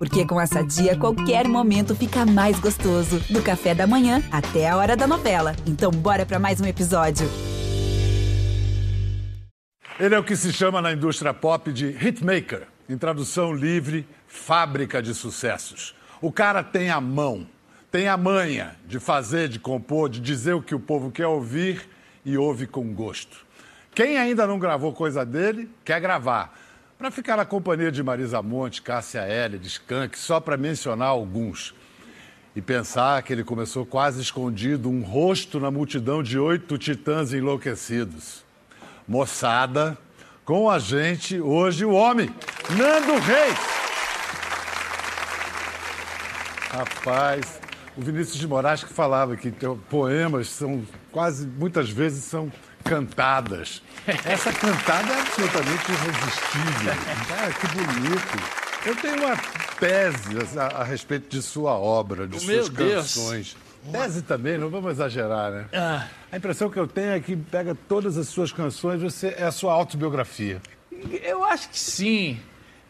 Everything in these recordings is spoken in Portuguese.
Porque com essa dia, qualquer momento fica mais gostoso. Do café da manhã até a hora da novela. Então, bora para mais um episódio. Ele é o que se chama na indústria pop de hitmaker, em tradução livre, fábrica de sucessos. O cara tem a mão, tem a manha de fazer, de compor, de dizer o que o povo quer ouvir e ouve com gosto. Quem ainda não gravou coisa dele, quer gravar. Para ficar na companhia de Marisa Monte, Cássia L, de Skank, só para mencionar alguns. E pensar que ele começou quase escondido, um rosto na multidão de oito titãs enlouquecidos. Moçada, com a gente hoje o homem, Nando Reis. Rapaz, o Vinícius de Moraes que falava que poemas são quase, muitas vezes, são cantadas. Essa cantada é absolutamente irresistível. Ah, que bonito. Eu tenho uma tese a, a respeito de sua obra, de Meu suas Deus. canções. Tese também, não vamos exagerar, né? A impressão que eu tenho é que pega todas as suas canções, você é a sua autobiografia. Eu acho que sim.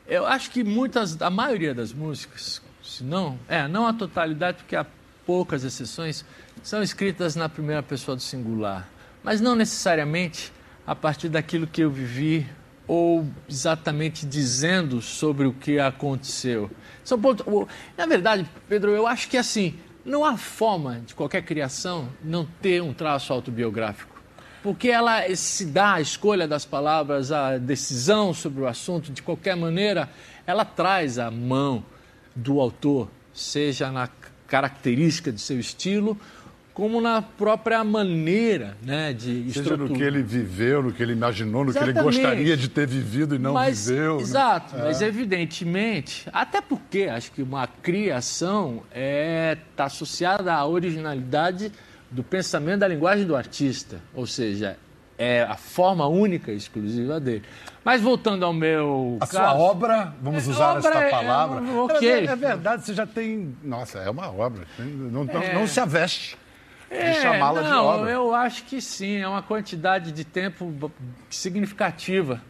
Eu acho que muitas, a maioria das músicas, se não, é, não a totalidade, porque há poucas exceções, são escritas na primeira pessoa do singular. Mas não necessariamente a partir daquilo que eu vivi ou exatamente dizendo sobre o que aconteceu. São pontos, na verdade, Pedro, eu acho que assim, não há forma de qualquer criação não ter um traço autobiográfico. Porque ela se dá a escolha das palavras, a decisão sobre o assunto, de qualquer maneira, ela traz a mão do autor, seja na característica de seu estilo, como na própria maneira né, de Seja no estrutura. que ele viveu, no que ele imaginou, no que ele Exatamente. gostaria de ter vivido e não mas, viveu. né? Exato, mas evidentemente, até porque acho que uma criação está associada à originalidade do pensamento da linguagem do artista, ou seja, é a forma única e exclusiva dele. Mas voltando ao meu A caso, sua obra, vamos É, usar obra esta é- palavra. é, ok. É, é verdade, você já tem. Nossa, é uma obra. Não, não- É. não se aveste de É, chamá-la de não, obra. eu acho que sim, é uma quantidade de tempo significativa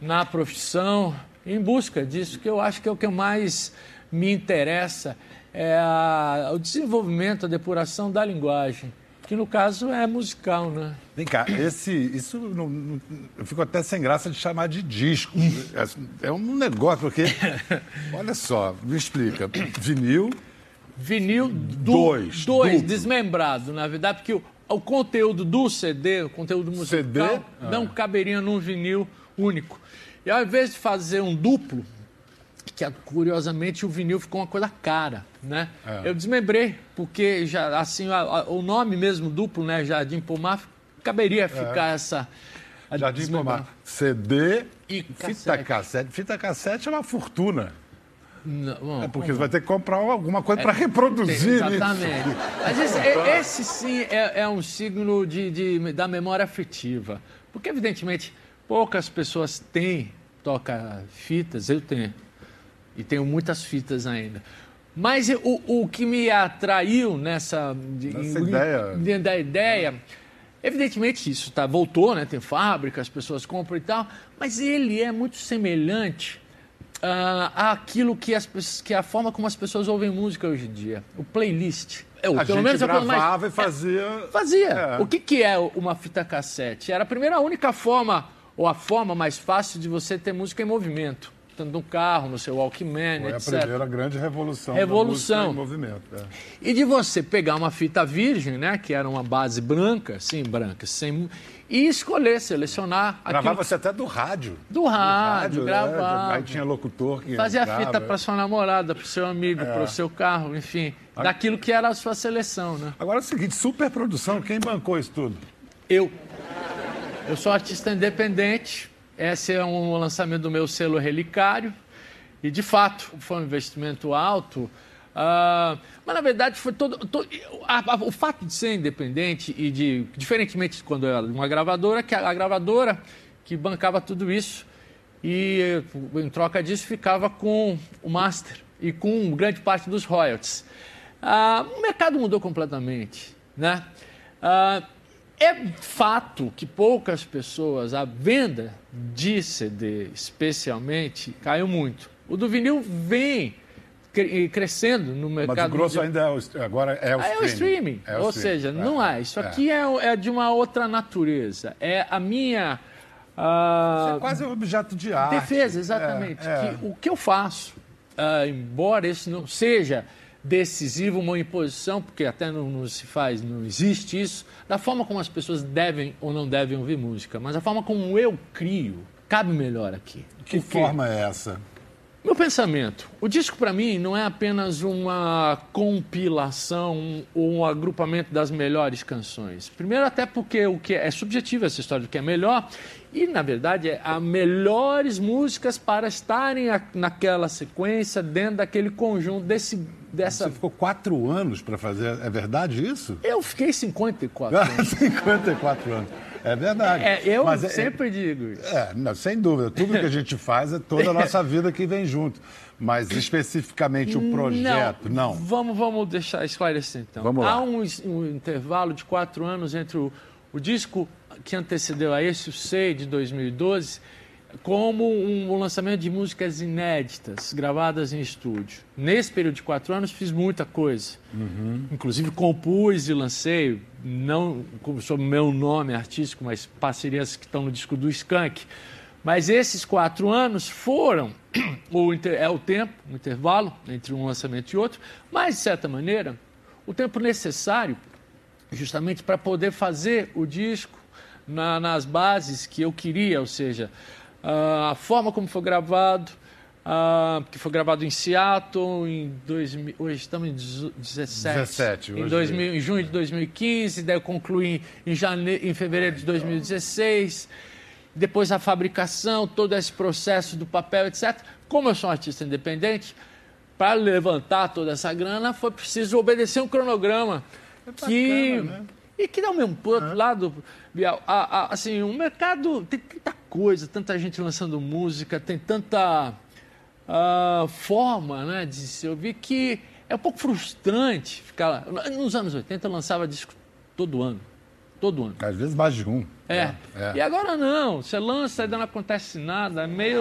na profissão, em busca disso, que eu acho que é o que mais me interessa, é a- o desenvolvimento, a depuração da linguagem, que no caso é musical, né? Vem cá, esse, isso não- não- eu fico até sem graça de chamar de disco. É, é um negócio, porque. Olha só, me explica. Vinil, Vinil do, Dois, dois desmembrado, na verdade, porque o, o conteúdo do CD, o conteúdo musical, CD? não caberia num vinil único. E ao invés de fazer um duplo, que ah, curiosamente o vinil ficou uma coisa cara, né? É. Eu desmembrei, porque já assim a- a- o nome mesmo duplo, né, Jardim Pomar, caberia ficar essa a É. Jardim desmembrar. Pomar. CD E fita cassete. cassete. Fita cassete é uma fortuna. Não, É porque você vai ter que comprar alguma coisa para Tem, reproduzir isso. Exatamente. Mas esse, é- esse sim é, é um signo de, de- da memória afetiva. Porque, evidentemente, poucas pessoas têm toca-fitas, eu tenho. E tenho muitas fitas ainda. Mas o, o que me atraiu nessa, Nessa em- ideia. dentro da ideia, evidentemente isso tá, voltou, né? tem fábrica, as pessoas compram e tal, mas ele é muito semelhante ah, àquilo que, as, que é a forma como as pessoas ouvem música hoje em dia, o playlist. Eu, A gente é a coisa mais- gravava e fazia. Fazia. É. O que, que é uma fita cassete? Era a primeira, a única forma, ou a forma mais fácil de você ter música em movimento. Tanto no carro, no seu Walkman, Foi a etc. primeira grande revolução. Revolução. Movimento. é. E de você pegar uma fita virgem, né, que era uma base branca, sim, branca, sem, e escolher, selecionar aquilo Gravava-se até do rádio. do rádio, é, gravava. Aí tinha locutor que Fazia entrava, fita é. para sua namorada, para o seu amigo, para o seu carro, enfim, daquilo que era a sua seleção, né? Agora é o seguinte, superprodução, quem bancou isso tudo? Eu. Eu sou artista independente. Esse é um lançamento do meu selo Relicário. E, de fato, foi um investimento alto. ah, mas, na verdade, foi todo. to- a- a- o fato de ser independente e de. Diferentemente de quando era uma gravadora, que a, a gravadora que bancava tudo isso. E, em troca disso, ficava com o master e com grande parte dos royalties. Ah, o mercado mudou completamente, né? Ah, é fato que poucas pessoas, a venda de CD especialmente, caiu muito. O do vinil vem crescendo no mercado. Mas o grosso ainda é o, agora é o ah, streaming. É o streaming. É o Ou streaming. seja, É, não é. Isso é. aqui é, é de uma outra natureza. É a minha. ah, Isso é quase um objeto de arte. Defesa, exatamente. É, é. Que o que eu faço, ah, embora isso não seja decisivo, uma imposição, porque até não, não se faz, não existe isso, da forma como as pessoas devem ou não devem ouvir música, mas a forma como eu crio cabe melhor aqui. Que forma é essa? Meu pensamento, o disco para mim não é apenas uma compilação ou um agrupamento das melhores canções. Primeiro até porque o que é, é subjetivo essa história do que é melhor e na verdade é as melhores músicas para estarem naquela sequência dentro daquele conjunto desse dessa Você ficou quatro anos para fazer. É verdade isso? Eu fiquei 54 anos. 54 anos. É verdade. É, eu Mas é- sempre digo isso. É, não, sem dúvida. Tudo que a gente faz é toda a nossa vida que vem junto. Mas especificamente o projeto, não. Vamos, vamos deixar esclarecer então. Vamos lá. Há um, um intervalo de quatro anos entre o, o disco que antecedeu a esse, o Sei, de 2012, como um, um lançamento de músicas inéditas, gravadas em estúdio. Nesse período de quatro anos fiz muita coisa. Uhum. Inclusive compus e lancei, não sob meu nome artístico, mas parcerias que estão no disco do Skank. Mas esses quatro anos foram o é o tempo, o intervalo entre um lançamento e outro, mas de certa maneira o tempo necessário justamente para poder fazer o disco na- nas bases que eu queria, ou seja, a forma como foi gravado, ah, que foi gravado em Seattle em 2000, hoje estamos em 17, 17 em, hoje. 2000, em junho de 2015, daí eu concluí em, jane... em fevereiro de 2016, depois a fabricação, todo esse processo do papel, etc. Como eu sou um artista independente, para levantar toda essa grana foi preciso obedecer um cronograma que É bacana, né? e que dá o mesmo por outro lado, A- a- assim, o mercado tem tanta coisa, tanta gente lançando música, tem tanta ah, forma né, de se ouvir que é um pouco frustrante ficar lá. Nos anos 80 eu lançava disco todo ano. Todo ano. Às vezes mais de um. É. É. E agora não. Você lança e ainda não acontece nada. É meio.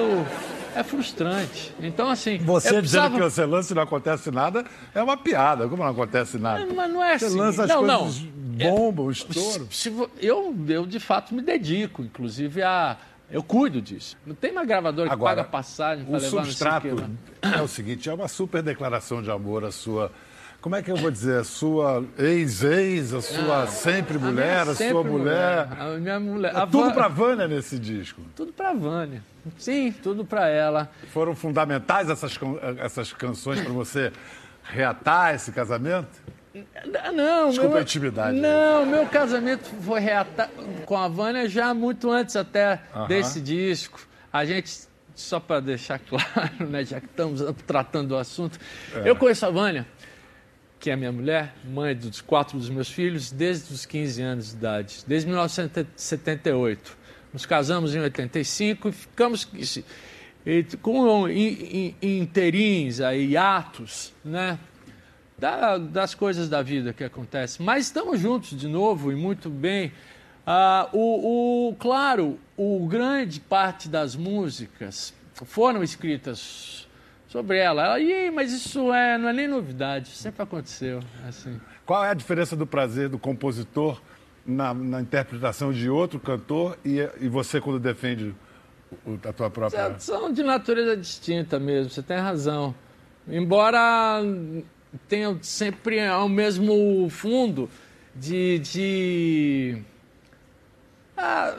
É frustrante. Então, assim. Você dizendo precisava- que você lança e não acontece nada é uma piada. Como não acontece nada? Mas não é Você assim. lança as não, coisas não. Bombam, estouro. Se vo- eu, eu, de fato, me dedico, inclusive, a. Eu cuido disso. Não tem uma gravadora que Agora, paga passagem para levar substrato não sei o quê, né? é o seguinte, é uma super declaração de amor a sua... Como é que eu vou dizer? A sua ex-ex, a sua sempre minha mulher, a, sempre sua mulher. A minha mulher. É a tudo Van- pra Vânia nesse disco. Tudo pra Vânia. Sim, tudo pra ela. Foram fundamentais essas, essas canções para você reatar esse casamento? Ah, Não, Desculpa meu, a intimidade. Não, meu casamento foi reata- com a Vânia já muito antes até Aham. desse disco. A gente, só para deixar claro, né, já que estamos tratando do assunto, É. eu conheço a Vânia, que é minha mulher, mãe dos quatro dos meus filhos, desde os 15 anos de idade, desde 1978. Nos casamos em 85 e ficamos e, com in- in- interins, aí, atos, né? Da- das coisas da vida que acontecem. Mas estamos juntos de novo e muito bem. Ah, o, o- claro, o grande parte das músicas foram escritas sobre ela. Ela, Ih, mas isso é, não é nem novidade, sempre aconteceu. Assim. Qual é a diferença do prazer do compositor na, na interpretação de outro cantor e, e você quando defende a tua própria... São de natureza distinta mesmo, você tem razão. Embora tenham sempre ao mesmo fundo de. de, ah,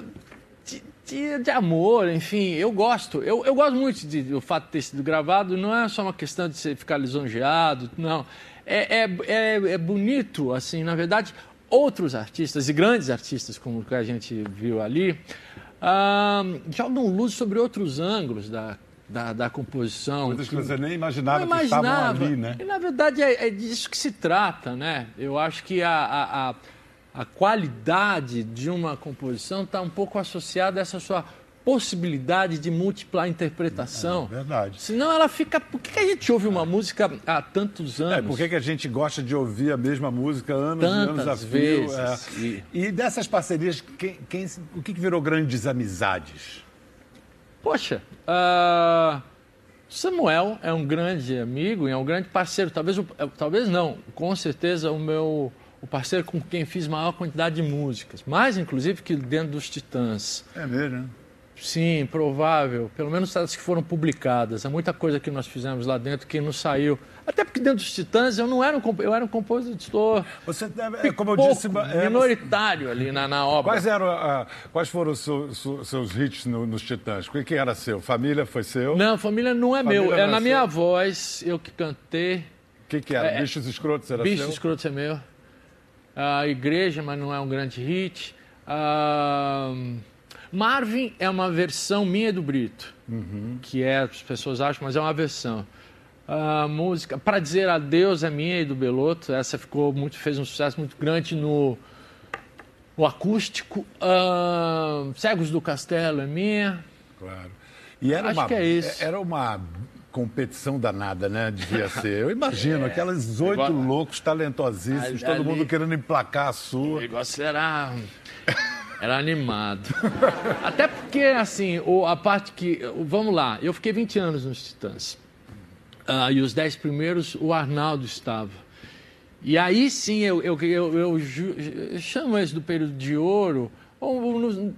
de, de- de amor, enfim, eu gosto. Eu, eu gosto muito de- do fato de ter sido gravado, não é só uma questão de você ficar lisonjeado, não. É, é, é, é bonito, assim, na verdade, outros artistas e grandes artistas, como que a gente viu ali, ah, jogam luz sobre outros ângulos da, da, da composição. Coisas que você nem imaginava, Não que estavam imaginava. ali, né? E, na verdade, é, é disso que se trata, né? Eu acho que a, a, a, a qualidade de uma composição está um pouco associada a essa sua possibilidade de múltipla interpretação. É verdade. Senão ela fica... Por que que a gente ouve uma música há tantos anos? É, por que que a gente gosta de ouvir a mesma música anos Tantas e anos a fio? vezes. é. E- E... dessas parcerias, quem, quem- o que, que virou grandes amizades? Poxa, ah, Samuel é um grande amigo e é um grande parceiro. Talvez, talvez não, com certeza o meu o parceiro com quem fiz maior quantidade de músicas. Mais, inclusive, que dentro dos Titãs. É mesmo, né? Sim, provável. Pelo menos as que foram publicadas. Há muita coisa que nós fizemos lá dentro que não saiu. Até porque dentro dos Titãs eu não era um, eu era um compositor. Você deve, é, como eu disse, é, minoritário ali na, na obra. Quais, eram, uh, quais foram os seus, seus hits no, nos Titãs? O que era seu? Família foi seu? Não, família não é família meu. É na minha voz, eu que cantei. O que, que era? É, Bichos Escrotos era Bichos seu? Bichos Escrotos é meu. A Igreja, mas não é um grande hit. Uh, Marvin é uma versão minha do Brito, uhum. que é, as pessoas acham, mas é uma versão. A música Para Dizer Adeus é minha e do Beloto, essa ficou muito, fez um sucesso muito grande no, no acústico. Uh, Cegos do Castelo é minha. Claro. E era Acho uma, que é isso. Era uma competição danada, né? Devia ser. Eu imagino, é, aquelas oito igual... loucos talentosíssimos, todo mundo querendo emplacar a sua. O negócio era. Era animado. Até porque, assim, a parte que. Vamos lá, eu fiquei 20 anos nos Titãs. Uh, e os 10 primeiros, o Arnaldo estava. E aí sim, eu, eu, eu, eu, eu chamo isso do período de ouro. Ou, ou,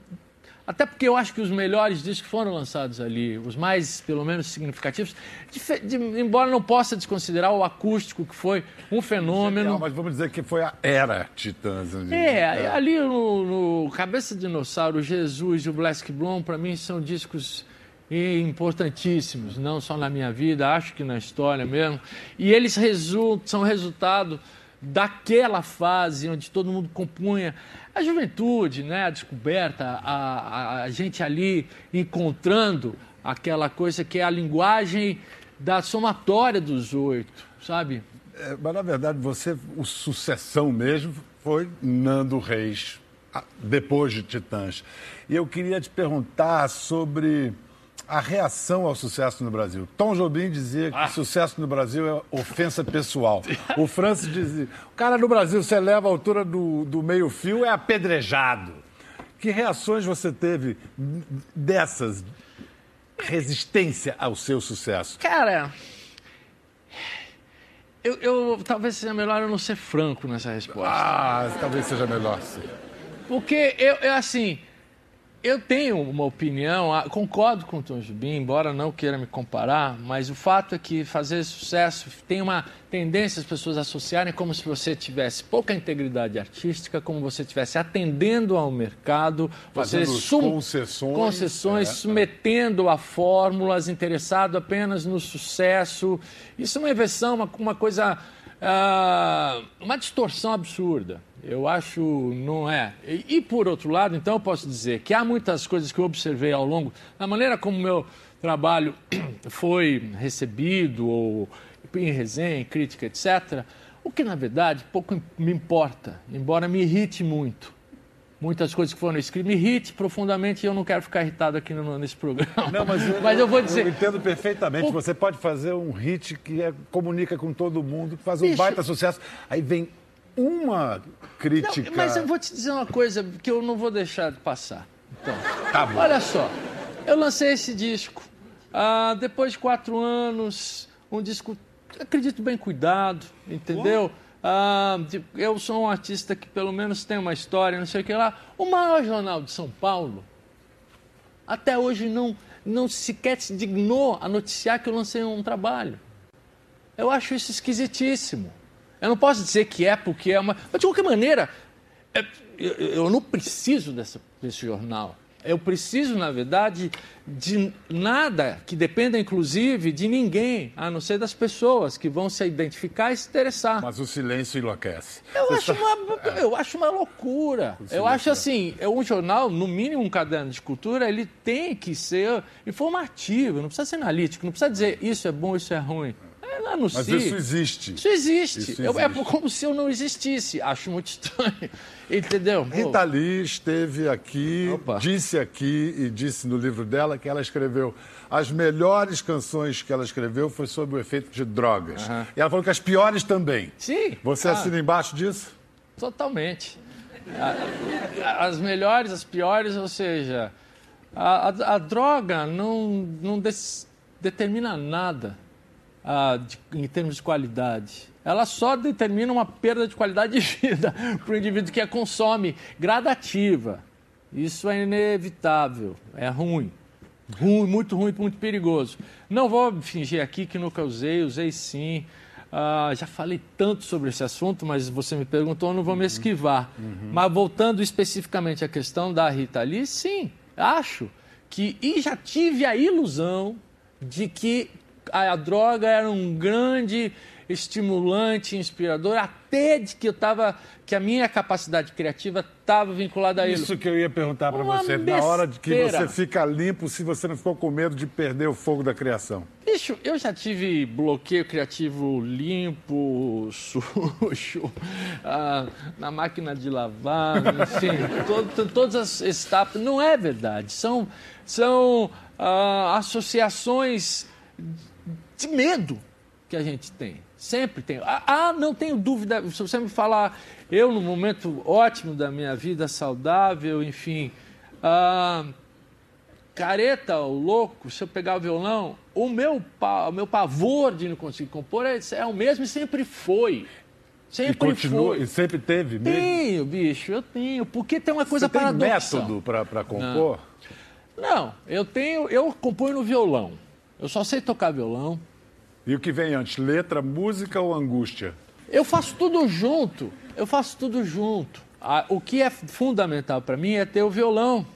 até porque eu acho que os melhores discos foram lançados ali, os mais, pelo menos, significativos. De, de, embora não possa desconsiderar o acústico, que foi um fenômeno. mas vamos dizer que foi a era Titãs. Ali. É, é, ali no, no Cabeça de Dinossauro, Jesus e o Black Blom, para mim, são discos importantíssimos, não só na minha vida, acho que na história mesmo. E eles resultam, são resultado daquela fase onde todo mundo compunha a juventude, né, a descoberta, a, a, gente ali encontrando aquela coisa que é a linguagem da somatória dos oito, sabe? É, mas na verdade você, o sucessão mesmo foi Nando Reis, depois de Titãs. E eu queria te perguntar sobre a reação ao sucesso no Brasil. Tom Jobim dizia que ah. sucesso no Brasil é ofensa pessoal. O Francis dizia, o cara no Brasil, você leva a altura do, do meio-fio, é apedrejado. Que reações você teve dessas resistência ao seu sucesso? Cara, eu, eu, talvez seja melhor eu não ser franco nessa resposta. Ah, talvez seja melhor sim. Porque eu, eu assim, eu tenho uma opinião, ah, concordo com o Tom Jubim, embora não queira me comparar, mas o fato é que fazer sucesso tem uma tendência as pessoas associarem como se você tivesse pouca integridade artística, como você estivesse atendendo ao mercado, fazendo sum... concessões, concessões é, submetendo a fórmulas, interessado apenas no sucesso. Isso é uma inversão, uma, uma coisa, uh, uma distorção absurda. Eu acho não é. E, e, por outro lado, então eu posso dizer que há muitas coisas que eu observei ao longo da maneira como o meu trabalho foi recebido ou em resenha, em crítica, etc. O que na verdade pouco me importa, embora me irrite muito. Muitas coisas que foram escritas me irrite profundamente e eu não quero ficar irritado aqui no, nesse programa. Não, mas, eu, mas eu vou dizer. Eu entendo perfeitamente. O... Você pode fazer um hit que é, comunica com todo mundo, que faz um Bicho... baita sucesso. Aí vem uma crítica. Não, mas eu vou te dizer uma coisa que eu não vou deixar de passar. Então, tá bom. olha só, eu lancei esse disco ah, depois de quatro anos, um disco, acredito bem cuidado, entendeu? Ah, eu sou um artista que pelo menos tem uma história, não sei o que lá. O maior jornal de São Paulo, até hoje não, não sequer se dignou a noticiar que eu lancei um trabalho. Eu acho isso esquisitíssimo. Eu não posso dizer que é porque é uma. Mas de qualquer maneira, é, eu não preciso dessa, desse jornal. Eu preciso, na verdade, de nada que dependa, inclusive, de ninguém, a não ser das pessoas que vão se identificar e se interessar. Mas o silêncio enlouquece. Eu, acho, uma, eu acho uma loucura. Eu acho é. assim, é um jornal, no mínimo um caderno de cultura, ele tem que ser informativo, não precisa ser analítico, não precisa dizer isso é bom, isso é ruim no Mas isso existe. Isso existe. Isso existe. Eu, é como se eu não existisse. Acho muito estranho. Entendeu? Rita Lee esteve aqui, Opa. disse aqui e disse no livro dela que ela escreveu as melhores canções que ela escreveu foi sobre o efeito de drogas. Uhum. E ela falou que as piores também. Sim. Você ah. assina embaixo disso? Totalmente. As melhores, as piores, ou seja, a, a, a droga não, não, determina nada ah, de, em termos de qualidade. Ela só determina uma perda de qualidade de vida para o indivíduo que a consome gradativa. Isso é inevitável, é ruim. Ruim, muito ruim, muito perigoso. Não vou fingir aqui que nunca usei, usei sim. Ah, já falei tanto sobre esse assunto, mas você me perguntou, não vou me esquivar. Uhum. Mas voltando especificamente à questão da Rita Lee, sim, acho que. E já tive a ilusão de que a, a droga era um grande estimulante, inspirador, até de que eu estava, que a minha capacidade criativa estava vinculada a ele. Isso que eu ia perguntar para você, besteira. na hora de que você fica limpo, se você não ficou com medo de perder o fogo da criação. Bicho, eu já tive bloqueio criativo limpo, sujo, ah, na máquina de lavar, enfim, todo, todas as etapas. Não é verdade, são, são ah, associações de medo que a gente tem. Sempre tenho. Ah, ah, não tenho dúvida. Se você me falar, eu no momento ótimo da minha vida, saudável, enfim. Ah, careta, o louco, se eu pegar o violão, o meu, o meu pavor de não conseguir compor é, é o mesmo e sempre foi. Sempre e continua, foi. E sempre teve mesmo? Tenho, bicho, eu tenho. Porque tem uma coisa Você tem paradoxal. método para compor? Não. não, eu tenho, eu componho no violão. Eu só sei tocar violão. E o que vem antes, letra, música ou angústia? Eu faço tudo junto. Eu faço tudo junto. Ah, o que é fundamental para mim é ter o violão.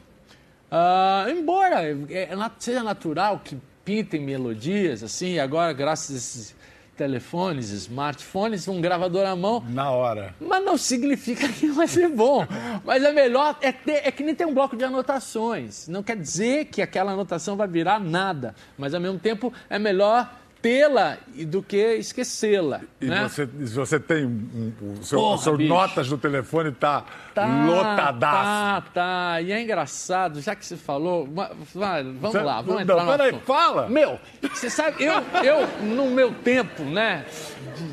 Ah, embora é, é, seja natural que pintem melodias, assim, agora, graças a esses telefones, smartphones, um gravador à mão. Na hora. Mas não significa que vai ser bom. Mas é melhor, é, ter, é que nem ter um bloco de anotações. Não quer dizer que aquela anotação vai virar nada. Mas ao mesmo tempo é melhor tê-la do que esquecê-la. E né? você, você tem um, um, o seu, Porra, seu notas do telefone tá, tá lotadaço. Tá, tá. E é engraçado, já que você falou, vai, vamos você, lá, vamos entrar não, peraí, fala. Meu, você sabe, eu, eu no meu tempo, né,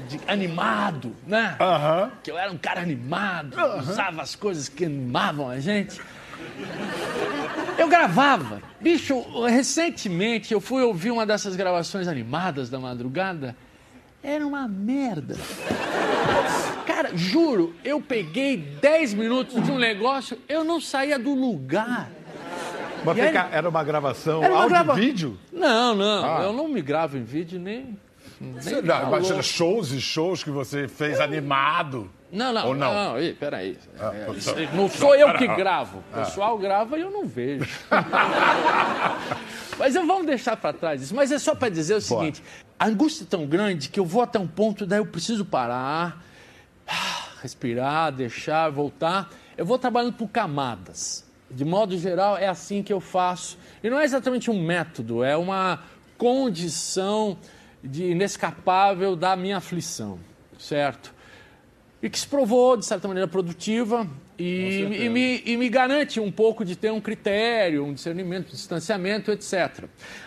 de, de animado, né, uh -huh. que eu era um cara animado, uh -huh. usava as coisas que animavam a gente. Eu gravava. Bicho, recentemente eu fui ouvir uma dessas gravações animadas da madrugada. Era uma merda. Cara, juro, eu peguei 10 minutos de um negócio, eu não saía do lugar. Mas aí, era uma gravação era uma áudio grava... vídeo? Não, não. Ah. Eu não me gravo em vídeo nem. nem não, imagina shows e shows que você fez eu... animado. Não, não, Ou não. não, não peraí. Ah, é, não sou eu que gravo. O ah. pessoal grava e eu não vejo. Mas eu vamos deixar para trás isso. Mas é só para dizer o seguinte: a angústia é tão grande que eu vou até um ponto, daí eu preciso parar, respirar, deixar, voltar. Eu vou trabalhando por camadas. De modo geral, é assim que eu faço. E não é exatamente um método, é uma condição de inescapável da minha aflição, certo? e que se provou, de certa maneira, produtiva e, e, me, e me garante um pouco de ter um critério, um discernimento, um distanciamento, etc.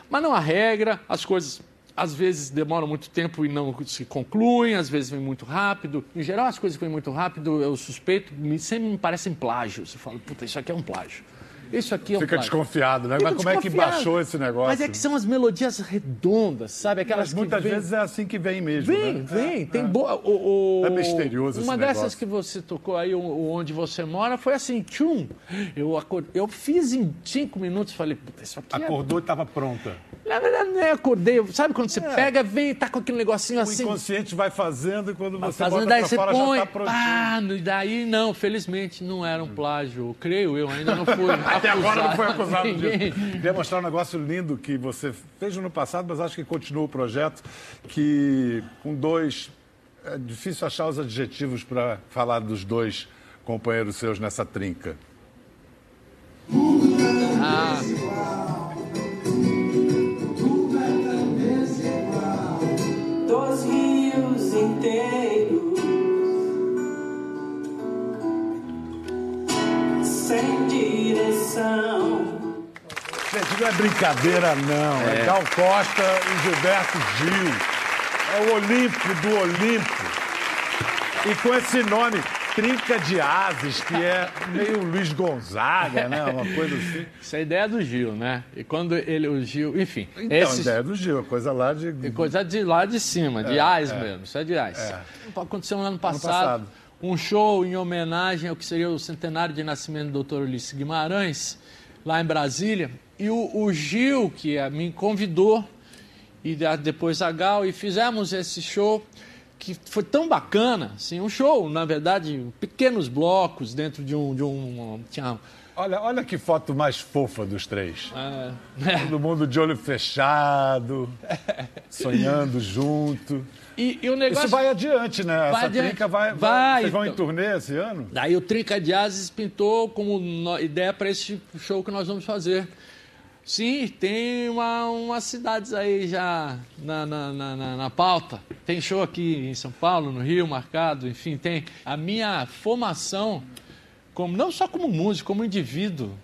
Mas não há regra, as coisas às vezes demoram muito tempo e não se concluem, às vezes vem muito rápido. Em geral, as coisas vêm muito rápido, eu suspeito, sempre me parecem plágio. Você fala, puta, isso aqui é um plágio. Isso aqui é um Fica plágio. desconfiado, né? Fica Mas como é que baixou esse negócio? Mas é que são as melodias redondas, sabe? Aquelas Mas muitas vem... vezes é assim que vem mesmo. Vem, né? vem. É, tem é. boa. O, o... É misterioso Uma esse dessas negócio. que você tocou aí, onde você mora, foi assim, tchum. Eu, acord... eu fiz em cinco minutos, falei, puta, isso aqui. É Acordou é... e estava pronta. Na verdade, nem acordei. Sabe quando você é. pega, vem e tá com aquele negocinho o assim. O inconsciente vai fazendo e quando você fazendo, bota daí pra você fora põe, já tá prontinho. Ah, e daí não, felizmente não era um plágio. Creio eu, ainda não fui Até agora não foi acusado disso. Queria mostrar um negócio lindo que você fez no passado, mas acho que continua o projeto, que com dois... É difícil achar os adjetivos para falar dos dois companheiros seus nessa trinca. Direção. Gente, não é brincadeira, não. É, é Gal Costa e Gilberto Gil. É o Olimpo do Olimpo. E com esse nome, trinca de ases, que é meio Luiz Gonzaga, né? Uma coisa assim. Isso é ideia do Gil, né? E quando ele, o Gil, enfim. Então, esses- a ideia do Gil, a coisa lá de. É coisa de lá de cima, de ás mesmo, isso é de ás. Aconteceu no ano passado, passado. Um show em homenagem ao que seria o centenário de nascimento do Dr. Ulisses Guimarães, lá em Brasília. E o, o Gil, que eh, me convidou, e depois a Gal, e fizemos esse show que foi tão bacana, assim, um show, na verdade, pequenos blocos dentro de um... De um tinha, Olha, olha que foto mais fofa dos três. ah, Todo mundo de olho fechado, sonhando junto. e, e o negócio... Isso vai adiante, né? Essa adiante. trinca vai, Vai, Vocês vão em então. turnê esse ano? Daí o Trinca de Ases pintou como no- ideia para esse show que nós vamos fazer. Sim, tem uma, umas cidades aí já na, na, na, na- na pauta. Tem show aqui em São Paulo, no Rio, marcado, enfim, tem. A minha formação, como, não só como músico, como indivíduo,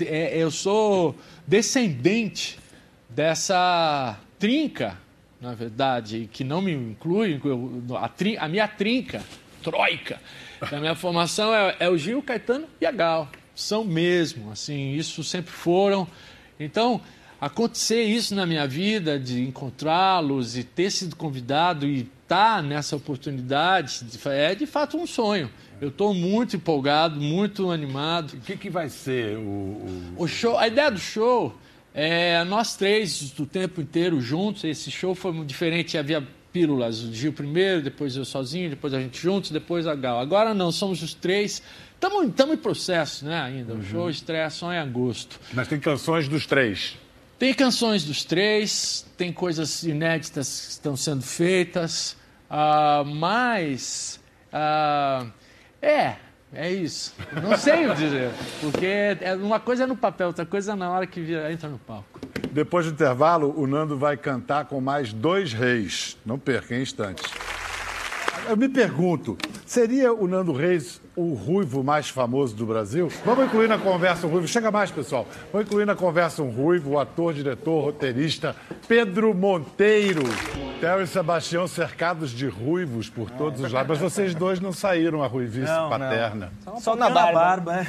é, eu sou descendente dessa trinca, na verdade, que não me inclui, a, a minha trinca, troika, da minha formação é, é o Gil, Caetano e a Gal. São mesmo, assim, isso sempre foram. Então, acontecer isso na minha vida, de encontrá-los e ter sido convidado e estar nessa oportunidade, é de fato um sonho. Eu estou muito empolgado, muito animado. O que, que vai ser o. o- O show, a ideia do show é nós três o tempo inteiro juntos. Esse show foi diferente. Havia pílulas, o Gil primeiro, depois eu sozinho, depois a gente juntos, depois a Gal. Agora não, somos os três. Estamos em processo, né? Ainda. O show estreia só em agosto. Mas tem canções dos três. Tem canções dos três, tem coisas inéditas que estão sendo feitas, ah, mas ah, é, é isso. Não sei o dizer, porque é uma coisa é no papel, outra coisa é na hora que entra no palco. Depois do intervalo, o Nando vai cantar com mais dois reis. Não perca em instantes. Eu me pergunto, seria o Nando Reis o ruivo mais famoso do Brasil? Vamos incluir na conversa um ruivo. Chega mais, pessoal. Vamos incluir na conversa um ruivo, o ator, diretor, roteirista Pedro Monteiro. Theo e Sebastião cercados de ruivos por todos os lados. Mas vocês dois não saíram a ruivice Não, não. paterna. Só na barba.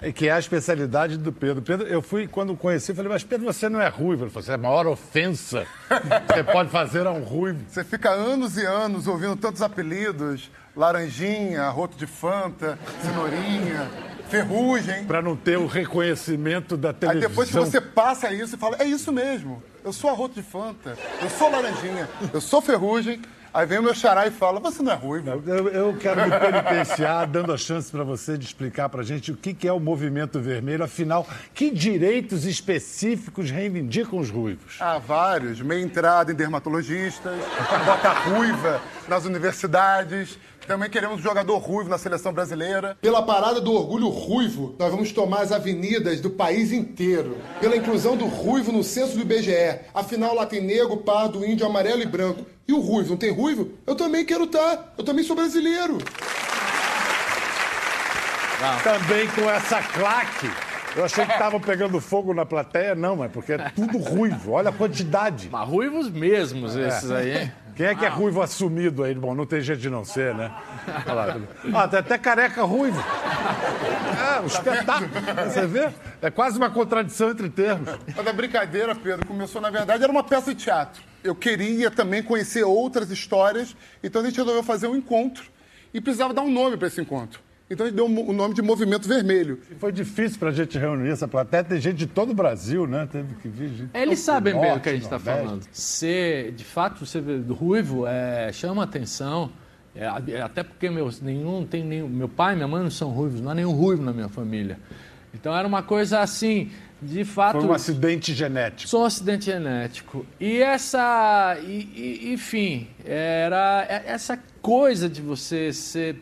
É Que é a especialidade do Pedro. Pedro, eu fui, quando conheci, falei, mas Pedro, você não é ruivo. Ele falou, você é a maior ofensa que você pode fazer a um ruivo. Você fica anos e anos ouvindo tantos apelidos: Laranjinha, Roto de Fanta, Cenourinha, Ferrugem. Para não ter o reconhecimento da Aí televisão. depois que você passa isso e fala: É isso mesmo, eu sou a Roto de Fanta, eu sou Laranjinha, eu sou Ferrugem. Aí vem o meu xará e fala: Você não é ruivo. Eu, eu quero me penitenciar, dando a chance para você de explicar para gente o que, que é o movimento vermelho. Afinal, que direitos específicos reivindicam os ruivos? Há vários, meia entrada em dermatologistas, bota ruiva nas universidades. Também queremos um jogador ruivo na seleção brasileira. Pela parada do orgulho ruivo, nós vamos tomar as avenidas do país inteiro. Pela inclusão do ruivo no censo do IBGE. Afinal, lá tem negro, pardo, índio, amarelo e branco. E o ruivo, não tem ruivo? Eu também quero estar. Eu também sou brasileiro. Também com essa claque. Eu achei que estavam pegando fogo na plateia, não, mas porque é tudo ruivo. Olha a quantidade. Mas ruivos mesmos esses aí. Quem é que é ruivo assumido aí? Bom, não tem jeito de não ser, né? Olha lá. Ah, tem até careca ruivo. É, um espetáculo. Você vê? É quase uma contradição entre termos. Mas a brincadeira, Pedro, começou, na verdade, era uma peça de teatro. Eu queria também conhecer outras histórias, então a gente resolveu fazer um encontro. E precisava dar um nome para esse encontro. Então a gente deu o nome de Movimento Vermelho. Foi difícil pra gente reunir essa plateia. Tem gente de todo o Brasil, né? Teve que vir gente. Eles sabem bem o norte, que a gente está nordeste. falando. Ser, de fato, ser do ruivo é, chama atenção. É, a- até porque meus, nenhum, tem nenhum, meu pai e minha mãe não são ruivos, não há nenhum ruivo na minha família. Então era uma coisa assim, de fato. Foi um acidente genético. Sou um acidente genético. E essa. E, e- enfim, era é- essa coisa de você ser.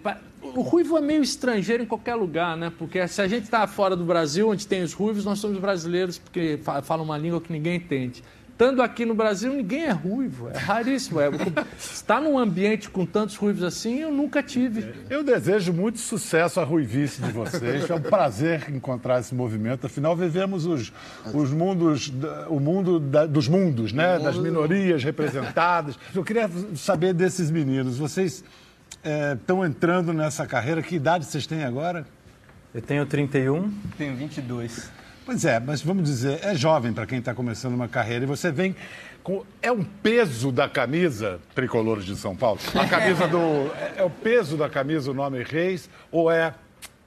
O ruivo é meio estrangeiro em qualquer lugar, né? Porque se a gente está fora do Brasil, onde tem os ruivos, nós somos brasileiros, porque fa- falam uma língua que ninguém entende. Estando aqui no Brasil, ninguém é ruivo, é raríssimo. É, estar num ambiente com tantos ruivos assim, eu nunca tive. Eu desejo muito sucesso à ruivice de vocês. É um prazer encontrar esse movimento. Afinal, vivemos os, os mundos, o mundo da- dos mundos, né? Das minorias representadas. Eu queria saber desses meninos. Vocês estão entrando nessa carreira. Que idade vocês têm agora? Eu tenho 31. Tenho 22. Pois é, mas vamos dizer, é jovem para quem está começando uma carreira e você vem com. É um peso da camisa tricolor de São Paulo? A camisa do. É, é o peso da camisa o nome Reis ou é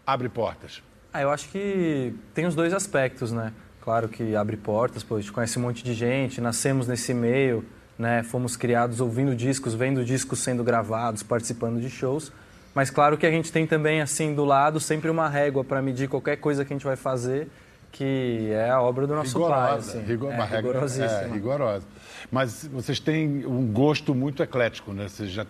abre portas? Ah, eu acho que tem os dois aspectos, né? Claro que abre portas, pô, a gente conhece um monte de gente, nascemos nesse meio, né? Fomos criados ouvindo discos, vendo discos sendo gravados, participando de shows. Mas claro que a gente tem também, assim, do lado, sempre uma régua para medir qualquer coisa que a gente vai fazer, que é a obra do nosso rigorosa, pai. Assim. rigor- é, uma regra- rigorosíssima. É, rigorosa. Mas vocês têm um gosto muito eclético, né? Você já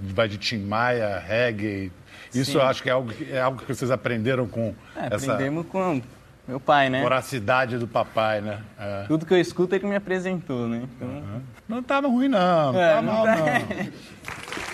vai de Tim Maia, reggae. Isso Sim. eu acho que é algo, que- é algo que vocês aprenderam com É, essa aprendemos com meu pai, né? voracidade do papai, né? É. Tudo que eu escuto ele me apresentou, né? Então, Não estava ruim, não. Não É, tá não mal, tá- não.